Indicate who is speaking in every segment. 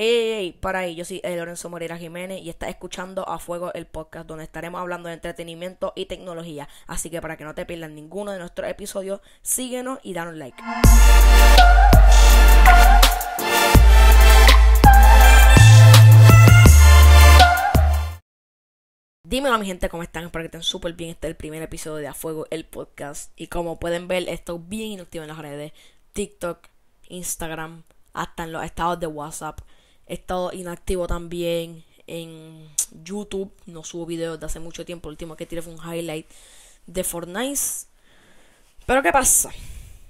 Speaker 1: Hey, para ahí, yo soy Lorenzo Moreira Jiménez y estás escuchando A Fuego el podcast donde estaremos hablando de entretenimiento y tecnología. Así que para que no te pierdas ninguno de nuestros episodios, síguenos y danos like. Dímelo mi gente cómo están, espero que estén súper bien. Este es el primer episodio de A Fuego el podcast. Y como pueden ver, estoy bien inactivo en las redes. TikTok, Instagram, hasta en los estados de WhatsApp. He estado inactivo también en YouTube. No subo videos de hace mucho tiempo. El último que tiré fue un highlight de Fortnite. Pero ¿qué pasa?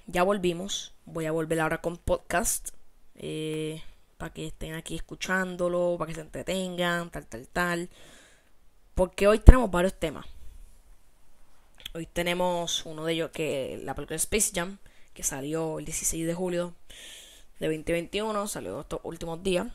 Speaker 1: Ya volvimos. Voy a volver ahora con podcast. Eh, para que estén aquí escuchándolo. Para que se entretengan. Tal, tal, tal. Porque hoy tenemos varios temas. Hoy tenemos uno de ellos que la película Space Jam. Que salió el 16 de julio de 2021. Salió estos últimos días.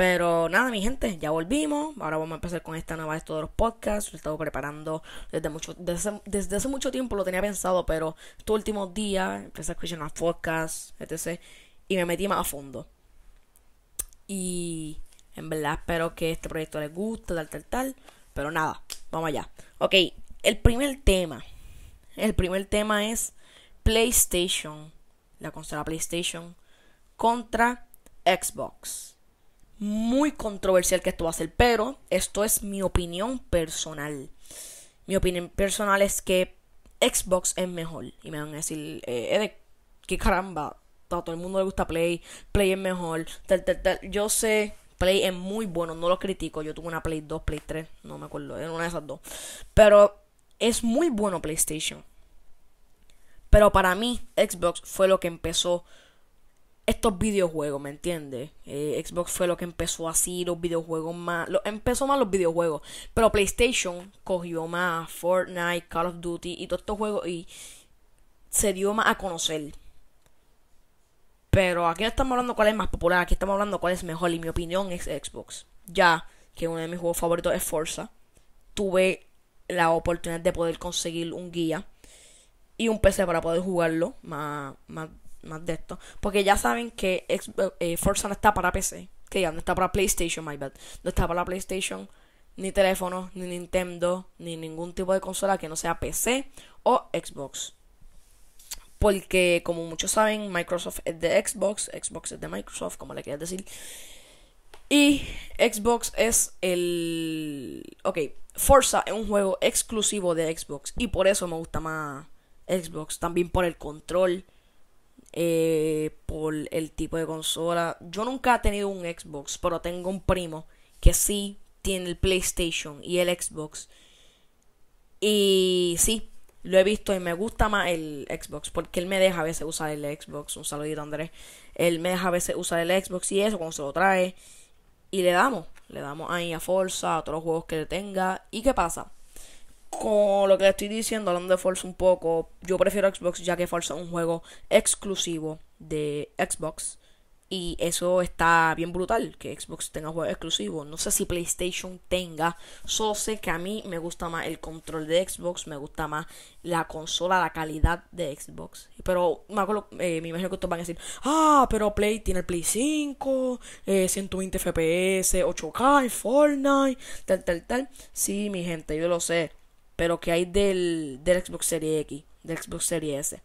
Speaker 1: Pero nada, mi gente, ya volvimos. Ahora vamos a empezar con esta nueva de todos los podcasts. Lo he estado preparando desde mucho, desde, desde, hace mucho tiempo, lo tenía pensado, pero estos últimos días empecé a escuchar más podcasts, etc. Y me metí más a fondo. Y en verdad espero que este proyecto les guste, tal, tal, tal. Pero nada, vamos allá. Ok, el primer tema. El primer tema es PlayStation. La consola PlayStation contra Xbox muy controversial que esto va a ser, pero esto es mi opinión personal. Mi opinión personal es que Xbox es mejor. Y me van a decir, eh, ¿qué caramba? A todo el mundo le gusta Play, Play es mejor. Yo sé, Play es muy bueno, no lo critico. Yo tuve una Play 2, Play 3, no me acuerdo, era una de esas dos. Pero es muy bueno PlayStation. Pero para mí, Xbox fue lo que empezó estos videojuegos, ¿me entiendes? Eh, Xbox fue lo que empezó así, los videojuegos más... Empezó más los videojuegos, pero PlayStation cogió más Fortnite, Call of Duty y todos estos juegos y se dio más a conocer. Pero aquí no estamos hablando cuál es más popular, aquí estamos hablando cuál es mejor y mi opinión es Xbox. Ya que uno de mis juegos favoritos es Forza, tuve la oportunidad de poder conseguir un guía y un PC para poder jugarlo más, más más de esto. Porque ya saben que eh, Forza no está para PC. Que ya no está para PlayStation, my bad. No está para PlayStation, ni teléfono, ni Nintendo, ni ningún tipo de consola que no sea PC o Xbox. Porque, como muchos saben, Microsoft es de Xbox, Xbox es de Microsoft, como le quieras decir. Y Xbox es el. Ok, Forza es un juego exclusivo de Xbox. Y por eso me gusta más Xbox. También por el control eh, por el tipo de consola. Yo nunca he tenido un Xbox, pero tengo un primo que sí tiene el PlayStation y el Xbox. Y sí, lo he visto y me gusta más el Xbox porque él me deja a veces usar el Xbox. Un saludito, Andrés. Él me deja a veces usar el Xbox y eso cuando se lo trae. Y le damos, le damos ahí a Forza, a todos los juegos que le tenga. ¿Y qué pasa? Con lo que estoy diciendo, hablando de Forza un poco, yo prefiero Xbox ya que Forza es un juego exclusivo de Xbox. Y eso está bien brutal, que Xbox tenga juegos exclusivos. No sé si PlayStation tenga. Solo sé que a mí me gusta más el control de Xbox, me gusta más la consola, la calidad de Xbox. Pero me, acuerdo, eh, me imagino que ustedes van a decir, ah, pero Play tiene el Play 5, 120 FPS, 8K, Fortnite, tal, tal, tal. Sí, mi gente, yo lo sé pero que hay del, del Xbox Series X, del Xbox Series S.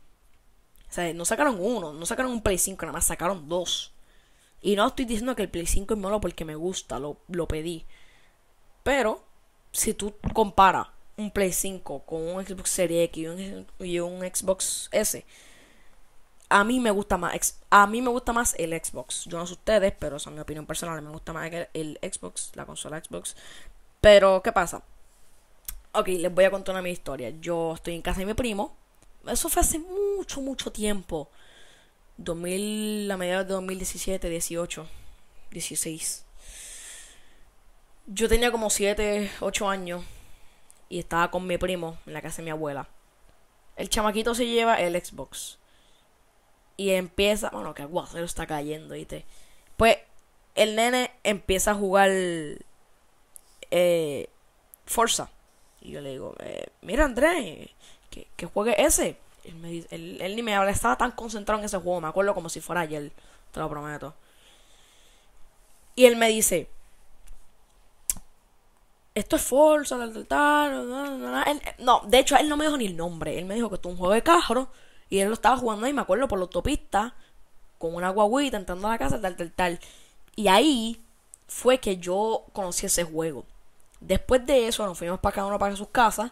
Speaker 1: O sea, no sacaron uno, no sacaron un Play 5, nada más sacaron dos. Y no estoy diciendo que el Play 5 es malo porque me gusta, lo, lo pedí. Pero, si tú comparas un Play 5 con un Xbox Series X y un, Xbox S, a mí me gusta más a mí me gusta más el Xbox. Yo no sé ustedes, pero esa es mi opinión personal, me gusta más el Xbox, la consola Xbox. Pero ¿qué pasa? Ok, les voy a contar una mi historia. Yo estoy en casa de mi primo. Eso fue hace mucho, mucho tiempo. 2000, a mediados de 2017, 18, 16. Yo tenía como 7, 8 años. Y estaba con mi primo en la casa de mi abuela. El chamaquito se lleva el Xbox. Y empieza. Bueno, que aguacero está cayendo, ¿viste? Pues el nene empieza a jugar. Eh, Forza. Y yo le digo, eh, mira Andrés, que, que juegue ese. Él, me dice, él, ni me habla, estaba tan concentrado en ese juego, me acuerdo como si fuera ayer, te lo prometo. Y él me dice, esto es Forza, tal, tal, tal. no, de hecho, él no me dijo ni el nombre. Él me dijo que esto es un juego de carro. Y él lo estaba jugando ahí, me acuerdo, por la autopista. Con una guaguita, entrando a la casa, tal, tal, tal. Y ahí fue que yo conocí ese juego. Después de eso, nos fuimos para cada uno para sus casas.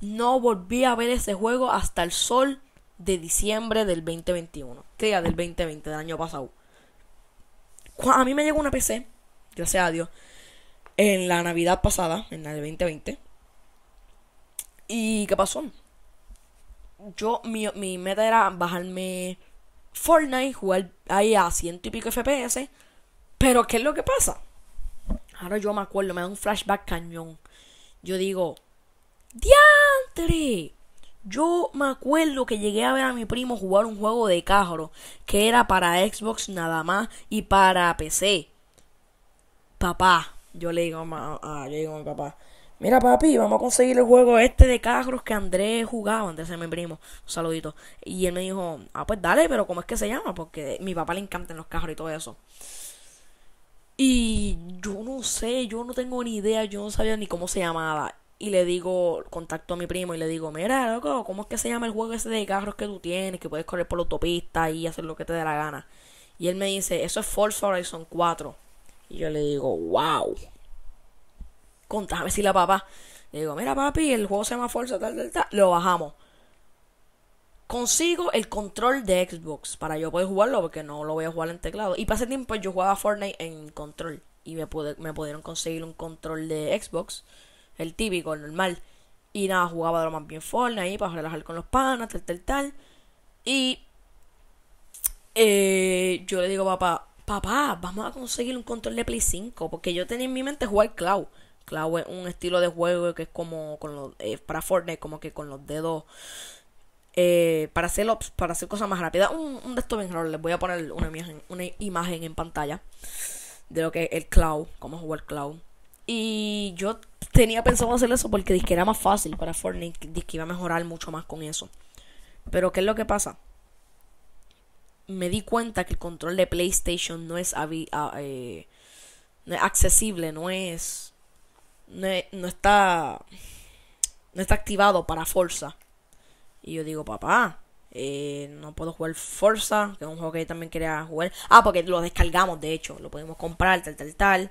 Speaker 1: No volví a ver ese juego hasta el sol de diciembre del 2021. Que del 2020, del año pasado. A mí me llegó una PC, gracias a Dios en la Navidad pasada, en la de 2020. ¿Y qué pasó? Yo, mi, mi meta era bajarme Fortnite, jugar ahí a ciento y pico FPS. Pero, ¿qué es lo que pasa? Ahora yo me acuerdo, me da un flashback cañón. Yo digo, ¡Diantre! Yo me acuerdo que llegué a ver a mi primo jugar un juego de carro que era para Xbox nada más y para PC. Papá, yo le digo a, yo digo a mi papá, mira papi, vamos a conseguir el juego este de carros que Andrés jugaba, Andrés es mi primo, un saludito. Y él me dijo, ah, pues dale, pero ¿cómo es que se llama? Porque mi papá le encantan los carros y todo eso. Y yo no sé, yo no tengo ni idea, yo no sabía ni cómo se llamaba. Y le digo, contacto a mi primo y le digo, mira, loco, ¿cómo es que se llama el juego ese de carros que tú tienes? Que puedes correr por la autopista y hacer lo que te dé la gana. Y él me dice, eso es Forza Horizon 4. Y yo le digo, wow. Contame si la papá. Le digo, mira papi, el juego se llama Forza, tal, tal, tal. Lo bajamos. Consigo el control de Xbox para yo poder jugarlo porque no lo voy a jugar en teclado. Y pasé tiempo yo jugaba Fortnite en control. Y me, pude, me pudieron conseguir un control de Xbox. El típico, el normal. Y nada, jugaba de lo más bien Fortnite para relajar con los panas, tal, tal, tal. Y eh, yo le digo, papá, papá, vamos a conseguir un control de Play 5. Porque yo tenía en mi mente jugar Cloud. Cloud es un estilo de juego que es como con los, eh, para Fortnite, como que con los dedos. Eh, para hacer para hacer cosas más rápidas. Un, un de estos bien raro. Les voy a poner una imagen, una imagen en pantalla de lo que es el Cloud, cómo jugar Cloud. Y yo tenía pensado hacer eso porque dije que era más fácil para Fortnite, dije que iba a mejorar mucho más con eso. Pero ¿qué es lo que pasa? me di cuenta que el control de PlayStation no es, eh, accesible, no es, no está no está activado para Forza. Y yo digo, papá, eh, no puedo jugar Forza, que es un juego que también quería jugar. Ah, porque lo descargamos, de hecho, lo podemos comprar, tal, tal, tal.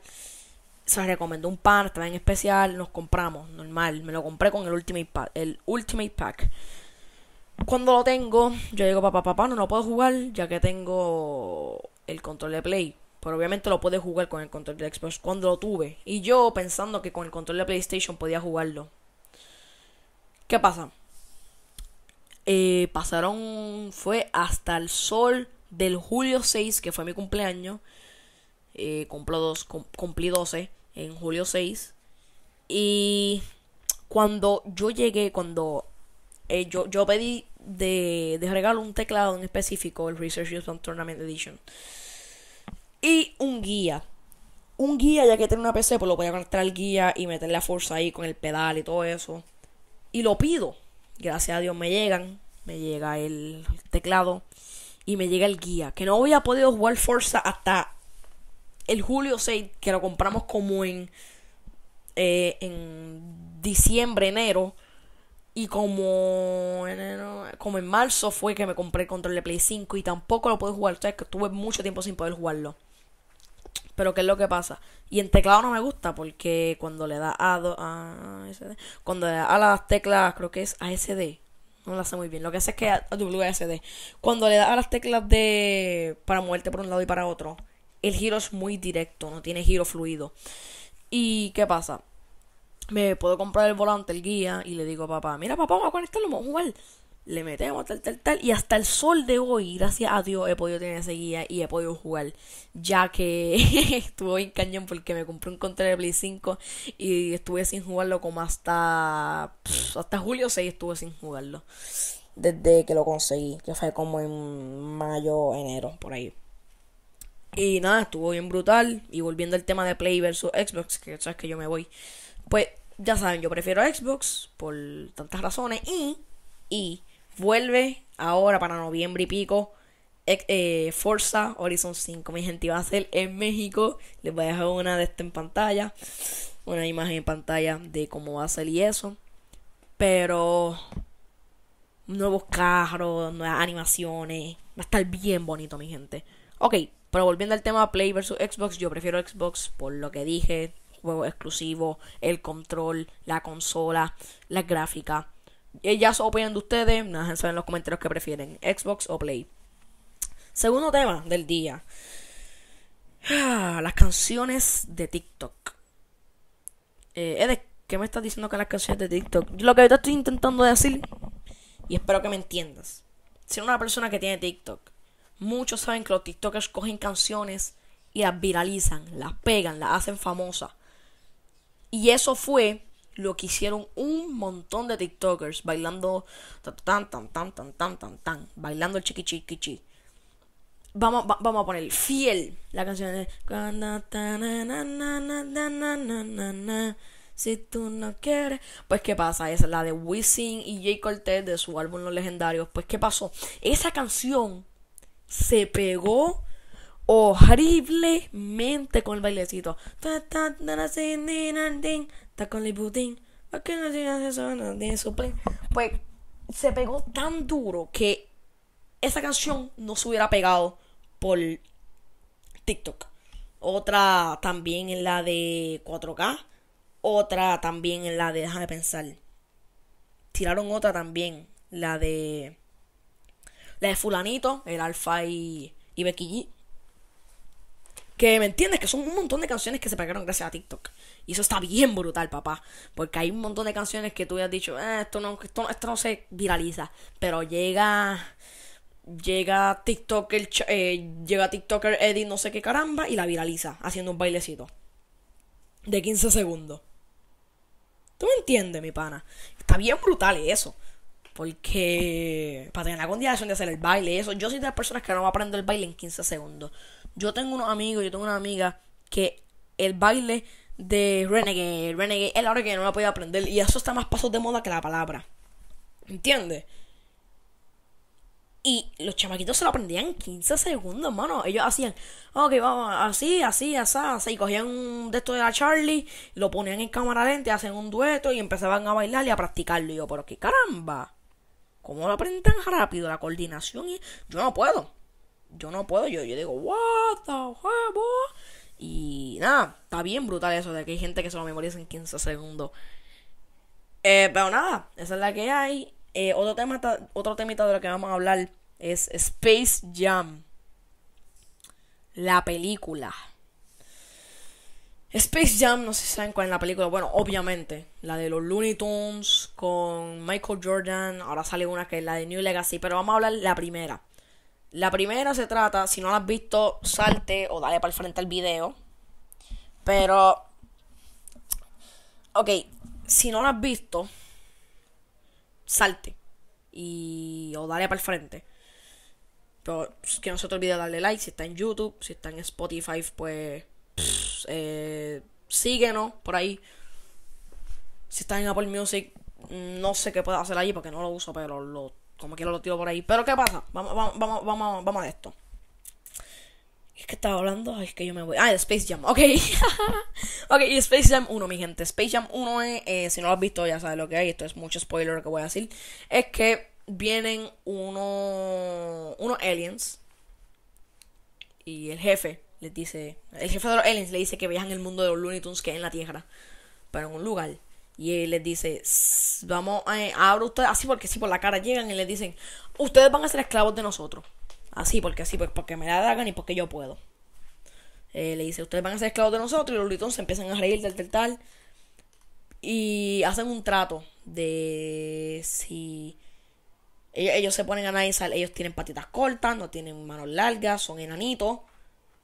Speaker 1: Se recomendó un pan, estaba en especial, nos compramos, normal. Me lo compré con el Ultimate Pack. El Ultimate Pack. Cuando lo tengo, yo digo, papá, papá, no lo puedo jugar ya que tengo el control de Play. Pero obviamente lo puede jugar con el control de Xbox cuando lo tuve. Y yo pensando que con el control de PlayStation podía jugarlo. ¿Qué pasa? Eh, pasaron, fue hasta el sol del julio 6, que fue mi cumpleaños. Eh, dos, cumplí 12 en julio 6. Y cuando yo llegué, cuando eh, yo, yo pedí de, regalo un teclado en específico, el Research Use Tournament Edition. Y un guía. Un guía, ya que tengo una PC, pues lo voy a conectar al guía y meterle a fuerza ahí con el pedal y todo eso. Y lo pido. Gracias a Dios me llegan. Me llega el teclado y me llega el guía. Que no había podido jugar Forza hasta el julio 6, que lo compramos como en, eh, en diciembre, enero. Y como en, como en marzo fue que me compré el control de Play 5 y tampoco lo pude jugar. O sea, que tuve mucho tiempo sin poder jugarlo. Pero ¿qué es lo que pasa? Y en teclado no me gusta porque cuando le da a, a cuando le da a las teclas, creo que es ASD. No lo sé muy bien. Lo que hace es que a WSD. Cuando le da a las teclas de para moverte por un lado y para otro, el giro es muy directo, no tiene giro fluido. ¿Y qué pasa? me puedo comprar el volante, el guía, y le digo a papá, mira papá, vamos a conectarlo, vamos a jugar. Le metemos tal, tal, tal. Y hasta el sol de hoy, gracias a Dios, he podido tener ese guía y he podido jugar. Ya que estuve en cañón porque me compré un control de Play 5 y estuve sin jugarlo como hasta. hasta julio 6 estuve sin jugarlo. Desde que lo conseguí, que fue como en mayo, enero, por ahí. Y nada, estuvo bien brutal. Y volviendo al tema de Play versus Xbox, que sabes que yo me voy. Pues ya saben, yo prefiero Xbox por tantas razones y, y vuelve ahora para noviembre y pico eh, Forza Horizon 5, mi gente, va a ser en México. Les voy a dejar una de esta en pantalla, una imagen en pantalla de cómo va a ser y eso. Pero nuevos carros, nuevas animaciones, va a estar bien bonito, mi gente. Ok, pero volviendo al tema Play versus Xbox, yo prefiero Xbox por lo que dije, juego exclusivo, el control, la consola, la gráfica. Se opinión de ustedes, déjenme saber en los comentarios que prefieren, Xbox o Play. Segundo tema del día. Ah, las canciones de TikTok. Eh, ¿qué me estás diciendo con las canciones de TikTok? Lo que te estoy intentando decir, y espero que me entiendas. Si una persona que tiene TikTok, muchos saben que los TikTokers cogen canciones y las viralizan, las pegan, las hacen famosas. Y eso fue lo que hicieron un montón de TikTokers bailando tan tan tan tan tan tan tan bailando el chiqui chiqui chiqui. Vamos, vamos a poner fiel la canción de si tú no quieres. Pues qué pasa, es la de Wisin y Jay Cortez de su álbum Los Legendarios. Pues qué pasó, esa canción se pegó horriblemente con el bailecito. Pues se pegó tan duro que esa canción no se hubiera pegado por TikTok. Otra también en la de 4K. Otra también en la de, déjame pensar. Tiraron otra también, la de... La de fulanito, el Alfa y, y Becky G. Que me entiendes que son un montón de canciones que se pegaron gracias a TikTok. Y eso está bien brutal, papá. Porque hay un montón de canciones que tú has dicho, eh, esto, no, esto, esto no se viraliza. Pero llega llega TikToker, eh, llega TikToker Eddie no sé qué caramba y la viraliza haciendo un bailecito de 15 segundos. ¿Tú me entiendes, mi pana? Está bien brutal eso. Porque para tener la condición de hacer el baile, eso, yo soy de las personas que no va a aprender el baile en 15 segundos. Yo tengo unos amigos, yo tengo una amiga que el baile de Renegade, Renegade, es la hora que no la podía aprender. Y eso está más pasos de moda que la palabra. ¿Entiendes? Y los chamaquitos se lo aprendían en 15 segundos, mano. Ellos hacían, ok, vamos, así, así, así, así. Y cogían un de esto de la Charlie, lo ponían en cámara lenta, hacen un dueto y empezaban a bailar y a practicarlo. Y yo, pero qué caramba. ¿Cómo lo aprenden tan rápido? La coordinación y... Yo no puedo. Yo no puedo. Yo, yo digo, what the fuck, Y nada, está bien brutal eso de que hay gente que se lo memoriza en 15 segundos. Eh, pero nada, esa es la que hay. Eh, otro tema, otro temita de lo que vamos a hablar es Space Jam. La película. Space Jam, no sé si saben cuál es la película. Bueno, obviamente, la de los Looney Tunes con Michael Jordan. Ahora sale una que es la de New Legacy. Pero vamos a hablar la primera. La primera se trata, si no la has visto, salte o dale para el frente al video. Pero. Ok, si no la has visto, salte. Y. o dale para el frente. Pero que no se te olvide darle like. Si está en YouTube, si está en Spotify, pues. eh, síguenos por ahí. Si está en Apple Music, no sé qué puedo hacer ahí porque no lo uso, pero lo, como quiero lo tiro por ahí. Pero ¿qué pasa? Vamos, vamos, vamos, vamos, a esto. Es que estaba hablando, es que yo me voy. Ah, Space Jam, ok. ok, y Space Jam 1, mi gente. Space Jam 1 es, eh, si no lo has visto, ya sabes lo que hay. Esto es mucho spoiler que voy a decir. Es que vienen unos, unos aliens. Y el jefe les dice. El jefe de los aliens le dice que viajan el mundo de los Looney Tunes que es en la Tierra. Pero en un lugar. Y él les dice, vamos a abrir ustedes, así porque así por la cara llegan y les dicen, ustedes van a ser esclavos de nosotros. Así, porque así, pues porque me la hagan y porque yo puedo. Eh, le dice, ustedes van a ser esclavos de nosotros y los Looney se empiezan a reír del tal, tal. Y hacen un trato de si ellos, se ponen a analizar, ellos tienen patitas cortas, no tienen manos largas, son enanitos,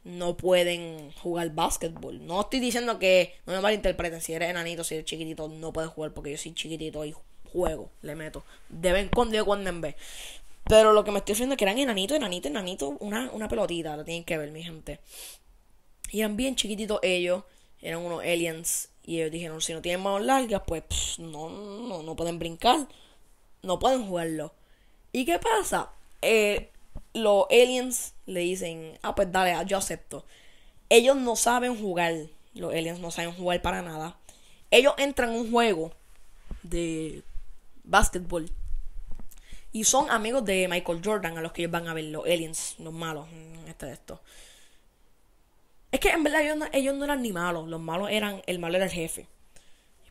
Speaker 1: no pueden jugar básquetbol. No estoy diciendo que no me malinterpreten, si eres enanito, si eres chiquitito, no puedes jugar porque yo soy chiquitito y juego, le meto. De vez en cuando cuando en vez. Pero lo que me estoy diciendo es que eran enanitos, enanitos, enanitos, una, una pelotita, lo tienen que ver, mi gente. Y eran bien chiquititos ellos, eran unos aliens. Y ellos dijeron, si no tienen manos largas, pues no, no, no pueden brincar, no pueden jugarlo. ¿Y qué pasa? Eh, los aliens le dicen, ah, pues dale, yo acepto. Ellos no saben jugar, los aliens no saben jugar para nada. Ellos entran en un juego de básquetbol y son amigos de Michael Jordan a los que ellos van a ver, los aliens, los malos, este de esto. Es que en verdad ellos no, eran ni malos, los malos eran, el malo era el jefe.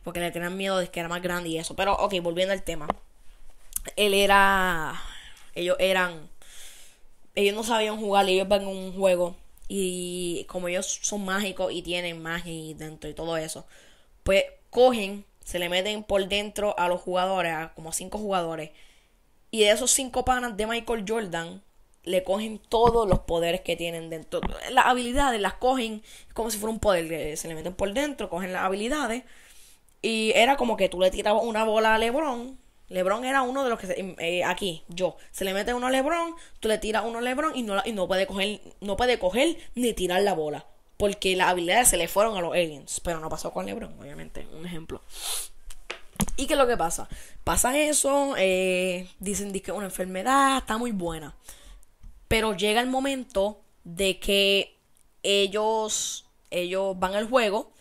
Speaker 1: Porque le tenían miedo de que era más grande y eso. Pero, ok, volviendo al tema. Él era, ellos eran, ellos no sabían jugar, ellos van en un juego. Y como ellos son mágicos y tienen magia dentro y todo eso, pues cogen, se le meten por dentro a los jugadores, a como cinco jugadores y de esos cinco panas de Michael Jordan, le cogen todos los poderes que tienen dentro. Las habilidades las cogen como si fuera un poder. Se le meten por dentro, cogen las habilidades. Y era como que tú le tirabas una bola a LeBron. LeBron era uno de los que eh, aquí, yo, se le mete uno a LeBron, tú le tiras uno a LeBron y no, y no puede coger, no puede coger ni tirar la bola, porque las habilidades se le fueron a los aliens, pero no pasó con LeBron, obviamente, un ejemplo. ¿Y qué es lo que pasa? Pasa eso, eh, dicen que una enfermedad, está muy buena. Pero llega el momento de que ellos, ellos van al juego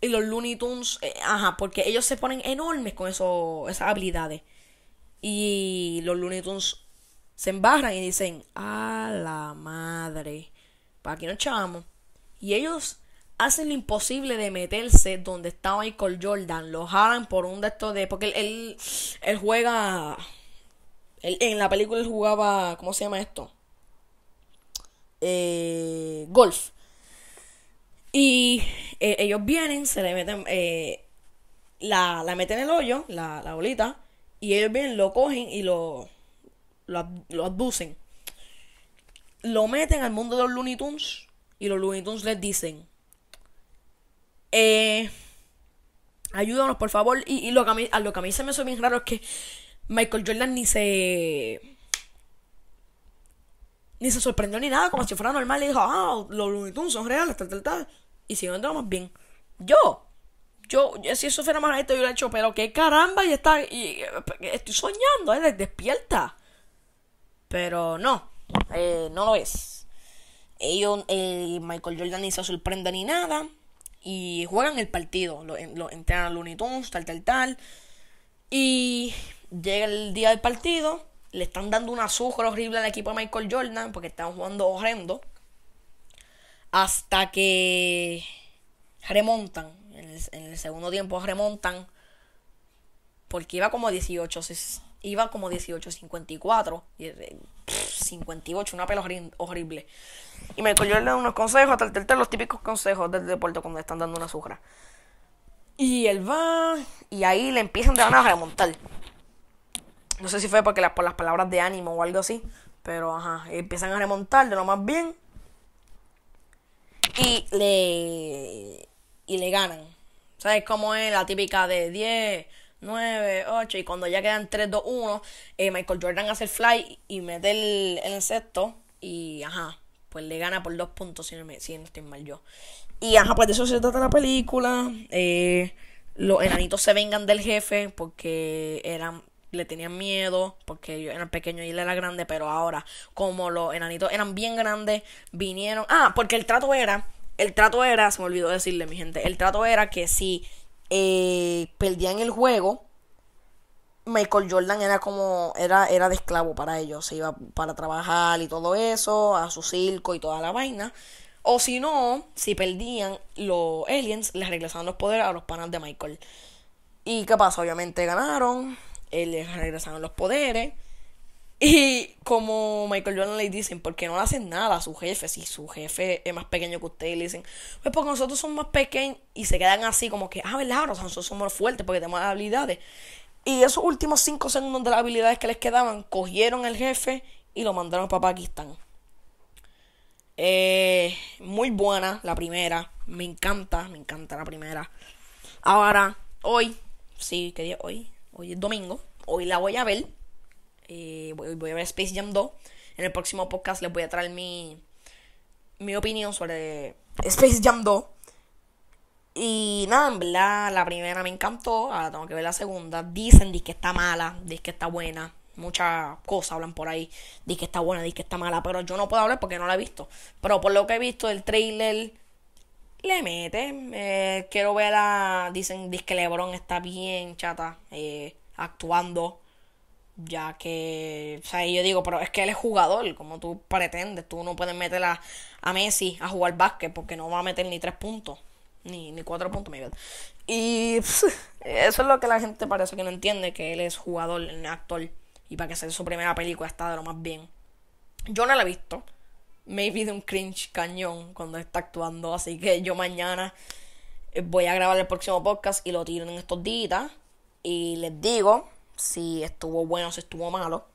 Speaker 1: y los Looney Tunes, eh, ajá, porque ellos se ponen enormes con eso, esas habilidades. Y los Looney Tunes se embarran y dicen, a la madre, para aquí nos echamos. Y ellos hacen lo imposible de meterse donde está Michael Jordan. Lo jalan por un de estos de. Porque él, él, juega. en la película él jugaba. ¿Cómo se llama esto? Eh, golf. Y eh, ellos vienen, se le meten. Eh, la, la meten en el hoyo, la, la bolita. Y ellos vienen, lo cogen y lo. Lo, lo abducen. Lo meten al mundo de los Looney Tunes. Y los Looney Tunes les dicen eh, ayúdanos, por favor. Y, lo, que a mí, lo que a mí se me hizo bien raro es que Michael Jordan ni se. Ni se sorprendió ni nada, como si fuera normal. Y dijo, ah, los Looney Tunes son reales, tal, tal, tal. Y si no más bien. Yo, yo, si eso fuera más esto, yo lo he hecho, pero qué caramba, y está. Y, estoy soñando, eh, despierta. Pero no, eh, no lo es. Ellos, eh, Michael Jordan ni se sorprende ni nada y juegan el partido. Lo, lo entrenan a Looney Tunes, tal, tal, tal. Y llega el día del partido. Le están dando una azúcar horrible al equipo de Michael Jordan porque están jugando horrendo. Hasta que remontan. En el, segundo tiempo remontan. Porque iba como 18. Iba como 18-54. 58, una pelo horrible. Y Michael Jordan da unos consejos, tal, tal, los típicos consejos del deporte cuando están dando una azúcar. Y él va y ahí le empiezan de ganas a remontar. No sé si fue por las palabras de ánimo o algo así. Pero ajá, empiezan a remontar de lo más bien. Y le. Y le ganan. ¿Sabes cómo es la típica de 10, 9, 8? Y cuando ya quedan 3, 2, 1, Michael Jordan hace el fly y mete el, el insecto. Y ajá, pues le gana por dos puntos si no, me, si no estoy mal yo. Y ajá, pues de eso se trata la película. Eh, los enanitos se vengan del jefe porque eran le tenían miedo porque ellos eran pequeños y él era grande, pero ahora como los enanitos eran bien grandes, vinieron... Ah, porque el trato era, el trato era, se me olvidó decirle mi gente, el trato era que si eh, perdían el juego, Michael Jordan era como, era, era de esclavo para ellos, se iba para trabajar y todo eso, a su circo y toda la vaina. O si no, si perdían los aliens, les regresaban los poderes a los panas de Michael. ¿Y qué pasa? Obviamente ganaron, les regresaron los poderes. Y como Michael Jordan le dicen, ¿por qué no le hacen nada a su jefe? Si su jefe es más pequeño que ustedes, le dicen, pues porque nosotros somos más pequeños y se quedan así como que, ah, ¿verdad? nosotros somos fuertes porque tenemos habilidades. Y esos últimos 5 segundos de las habilidades que les quedaban, cogieron el jefe y lo mandaron para Pakistán. Eh, muy buena la primera. Me encanta, me encanta la primera. Ahora, hoy, sí, ¿qué día? Hoy, hoy es domingo. Hoy la voy a ver. Eh, voy, a ver Space Jam 2. En el próximo podcast les voy a traer mi, mi opinión sobre Space Jam 2. Y nada, en verdad, la primera me encantó. Ahora tengo que ver la segunda. Dicen que está mala, que está buena. muchas cosas hablan por ahí. Que está buena, que está mala, pero yo no puedo hablar porque no la he visto. Pero por lo que he visto, el trailer le mete. Eh, quiero ver a. Dicen que LeBron está bien chata eh, actuando. Ya que. O sea, yo digo, pero es que él es jugador, como tú pretendes. Tú no puedes meter a, a Messi a jugar básquet porque no va a meter ni tres puntos. Ni, ni cuatro puntos, Miguel. Y eso es lo que la gente parece que no entiende: que él es jugador, actor. Y para que sea su primera película está de lo más bien. Yo no la he visto maybe de un cringe cañón cuando está actuando. Así que yo mañana eh, voy a grabar el próximo podcast y lo tiro en estos días. Y les digo si estuvo bueno o si estuvo malo.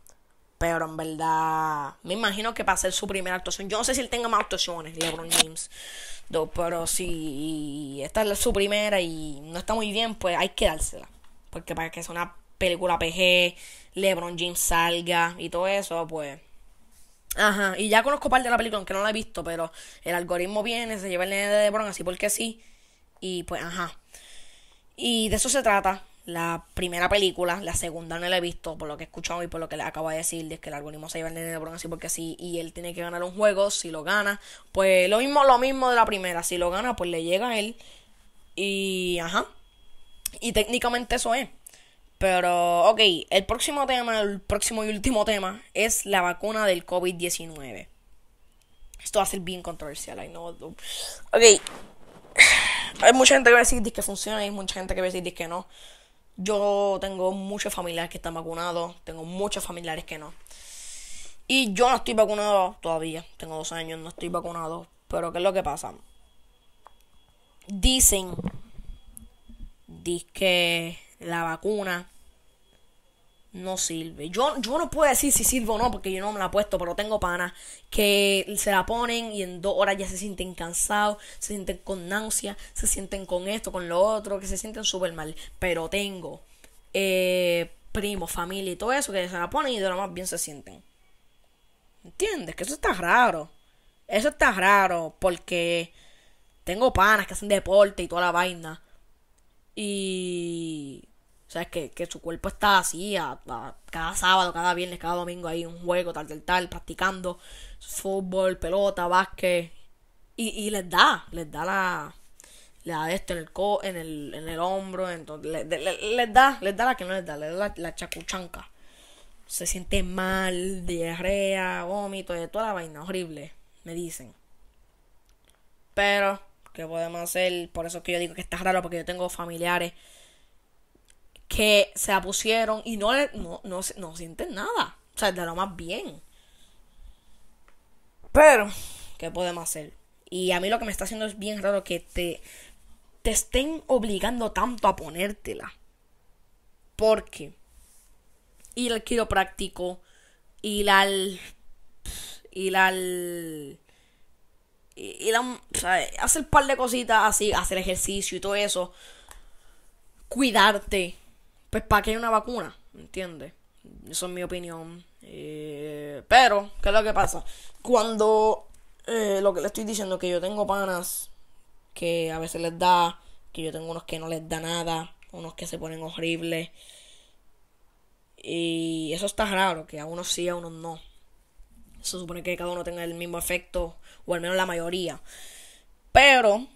Speaker 1: Pero en verdad, me imagino que para hacer su primera actuación, yo no sé si él tenga más actuaciones, LeBron James. pero si esta es su primera y no está muy bien, pues hay que dársela. Porque para que sea una película PG, LeBron James salga y todo eso, pues Ajá, y ya conozco parte de la película, aunque no la he visto, pero el algoritmo viene, se lleva el nene de LeBron así porque sí. Y pues, ajá. Y de eso se trata la primera película, la segunda no la he visto, por lo que he escuchado y por lo que le acabo de decir, de que el algoritmo se lleva el nene de LeBron así porque sí, y él tiene que ganar un juego, si lo gana, pues lo mismo, lo mismo de la primera, si lo gana, pues le llega a él. Y, ajá. Y técnicamente eso es. Pero, ok, el próximo tema, el próximo y último tema es la vacuna del COVID-19. Esto va a ser bien controversial, I know. Ok, hay mucha gente que va a decir que funciona y hay mucha gente que va a decir que no. Yo tengo muchos familiares que están vacunados, tengo muchos familiares que no. Y yo no estoy vacunado todavía, tengo dos años, no estoy vacunado. Pero ¿qué es lo que pasa? Dicen, dicen que la vacuna no sirve. Yo, yo no puedo decir si sirve o no porque yo no me la he puesto, pero tengo panas que se la ponen y en dos horas ya se sienten cansados, se sienten con náusea, se sienten con esto, con lo otro, que se sienten súper mal. Pero tengo eh, primos, familia y todo eso que se la ponen y de lo más bien se sienten. ¿Entiendes? Que eso está raro. Eso está raro porque tengo panas que hacen deporte y toda la vaina. Y sea, que, que su cuerpo está así, a, cada sábado, cada viernes, cada domingo hay un juego, tal, tal, tal, practicando fútbol, pelota, básquet. Y, y les da, les da la, le da esto en el, co, en el, en el hombro, entonces, les, da, les da la que no les da, les da la, chacuchanca. Se siente mal, diarrea, vómito, de toda la vaina, horrible, me dicen. Pero, ¿qué podemos hacer? Por eso que yo digo que está raro, porque yo tengo familiares que se la pusieron y no, no, no, no sienten nada. O sea, de lo más bien. Pero, ¿qué podemos hacer? Y a mí lo que me está haciendo es bien raro que te, te estén obligando tanto a ponértela. Porque ir al quiropráctico, ir al. ir al. ir a, o sea, hacer un par de cositas así, hacer ejercicio y todo eso. Cuidarte pues para que hay una vacuna, ¿entiendes? Eso es mi opinión. Eh, pero, ¿qué es lo que pasa? Cuando eh, lo que le estoy diciendo, que yo tengo panas que a veces les da, que yo tengo unos que no les da nada, unos que se ponen horribles. Y eso está raro, que a unos sí, a unos no. Se supone que cada uno tenga el mismo efecto, o al menos la mayoría. Pero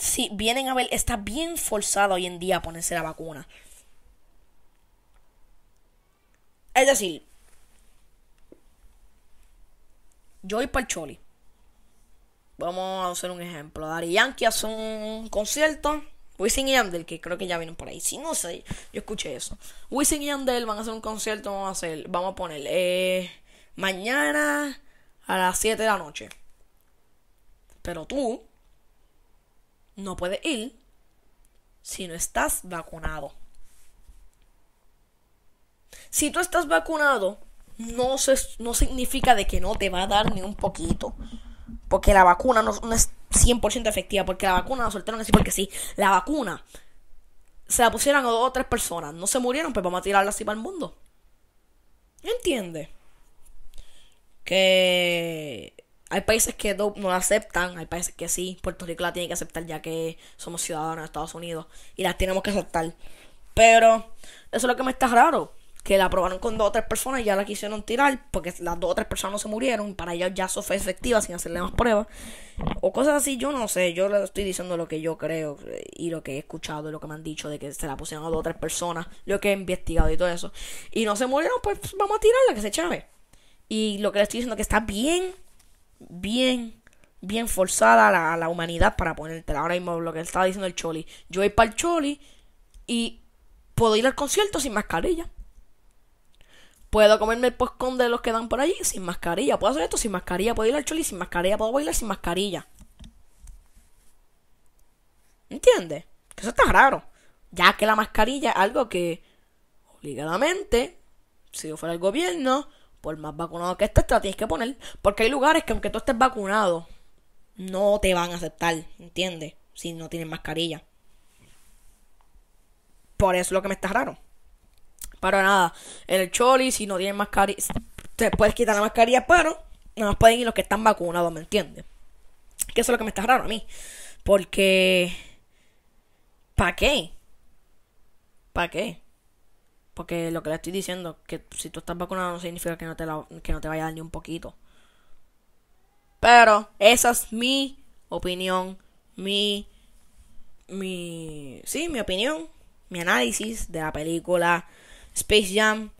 Speaker 1: si vienen a ver, está bien forzado hoy en día a ponerse la vacuna. Es decir, yo voy para el Choli. Vamos a hacer un ejemplo. Dari Yankee hace un concierto. Wisin y Yandel, que creo que ya vienen por ahí. Si no sé, yo escuché eso. Wisin y Yandel van a hacer un concierto. Vamos a hacer, vamos a poner eh, mañana a las 7 de la noche. Pero tú no puedes ir si no estás vacunado. Si tú estás vacunado, no, no significa de que no te va a dar ni un poquito. Porque la vacuna no, es 100% efectiva. Porque la vacuna la soltaron así porque sí. La vacuna se la pusieron a dos o tres personas. No se murieron, pues vamos a tirarla así para el mundo. ¿Entiendes? Que hay países que no, la aceptan, hay países que sí. Puerto Rico la tiene que aceptar ya que somos ciudadanos de Estados Unidos y las tenemos que aceptar. Pero eso es lo que me está raro. que la probaron con dos o tres personas y ya la quisieron tirar porque las dos o tres personas no se murieron y para ellos ya eso fue efectiva sin hacerle más pruebas. O cosas así, yo no sé, yo le estoy diciendo lo que yo creo y lo que he escuchado y lo que me han dicho de que se la pusieron a dos o tres personas, lo que he investigado y todo eso. Y no se murieron, pues vamos a tirarla, que se chave. Y lo que le estoy diciendo que está bien, bien, bien forzada la, la humanidad para ponértela. Ahora mismo lo que estaba diciendo el Choli. Yo voy para el Choli y puedo ir al concierto sin mascarilla. Puedo comerme el postcón de los que dan por allí sin mascarilla. Puedo hacer esto sin mascarilla. Puedo ir al choli sin mascarilla. Puedo bailar sin mascarilla. ¿Entiendes? Que eso está raro. Ya que la mascarilla es algo que obligadamente, si yo fuera el gobierno, por más vacunado que estés, te la tienes que poner. Porque hay lugares que aunque tú estés vacunado, no te van a aceptar, ¿entiendes? Si no tienes mascarilla. Por eso es lo que me está raro. Para nada, en el Choli, si no tienen mascarilla, te puedes quitar la mascarilla, pero más pueden ir los que están vacunados, ¿me entiendes? Que eso es lo que me está raro a mí. Porque. ¿Para qué? ¿Para qué? Porque lo que le estoy diciendo, que si tú estás vacunado no significa que no te, que no te vaya a dar ni un poquito. Pero esa es mi opinión, mi, mi, sí, mi opinión, mi análisis de la película Space Jam,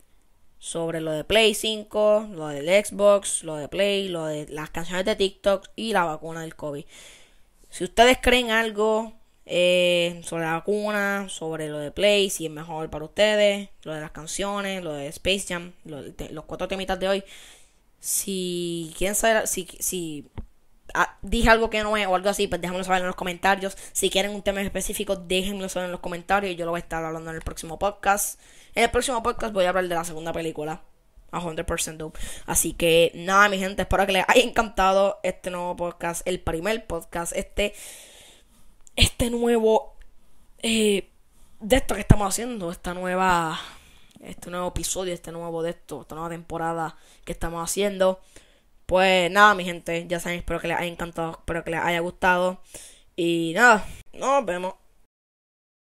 Speaker 1: sobre lo de Play 5, lo del Xbox, lo de Play, lo de las canciones de TikTok y la vacuna del COVID. Si ustedes creen algo eh, sobre la vacuna, sobre lo de Play, si es mejor para ustedes, lo de las canciones, lo de Space Jam, los cuatro temitas de hoy, si quieren saber, si, si Ah, dije algo que no es o algo así, pues déjenmelo saber en los comentarios. Si quieren un tema específico, déjenmelo saber en los comentarios y yo lo voy a estar hablando en el próximo podcast. En el próximo podcast voy a hablar de la segunda película. A 100% Así que nada, mi gente, espero que les haya encantado este nuevo podcast, el primer podcast, este, este nuevo, eh, de esto que estamos haciendo, esta nueva, este nuevo episodio, este nuevo de esto, esta nueva temporada que estamos haciendo. Pues nada, mi gente, ya saben, espero que les haya encantado, espero que les haya gustado. Y nada, nos vemos.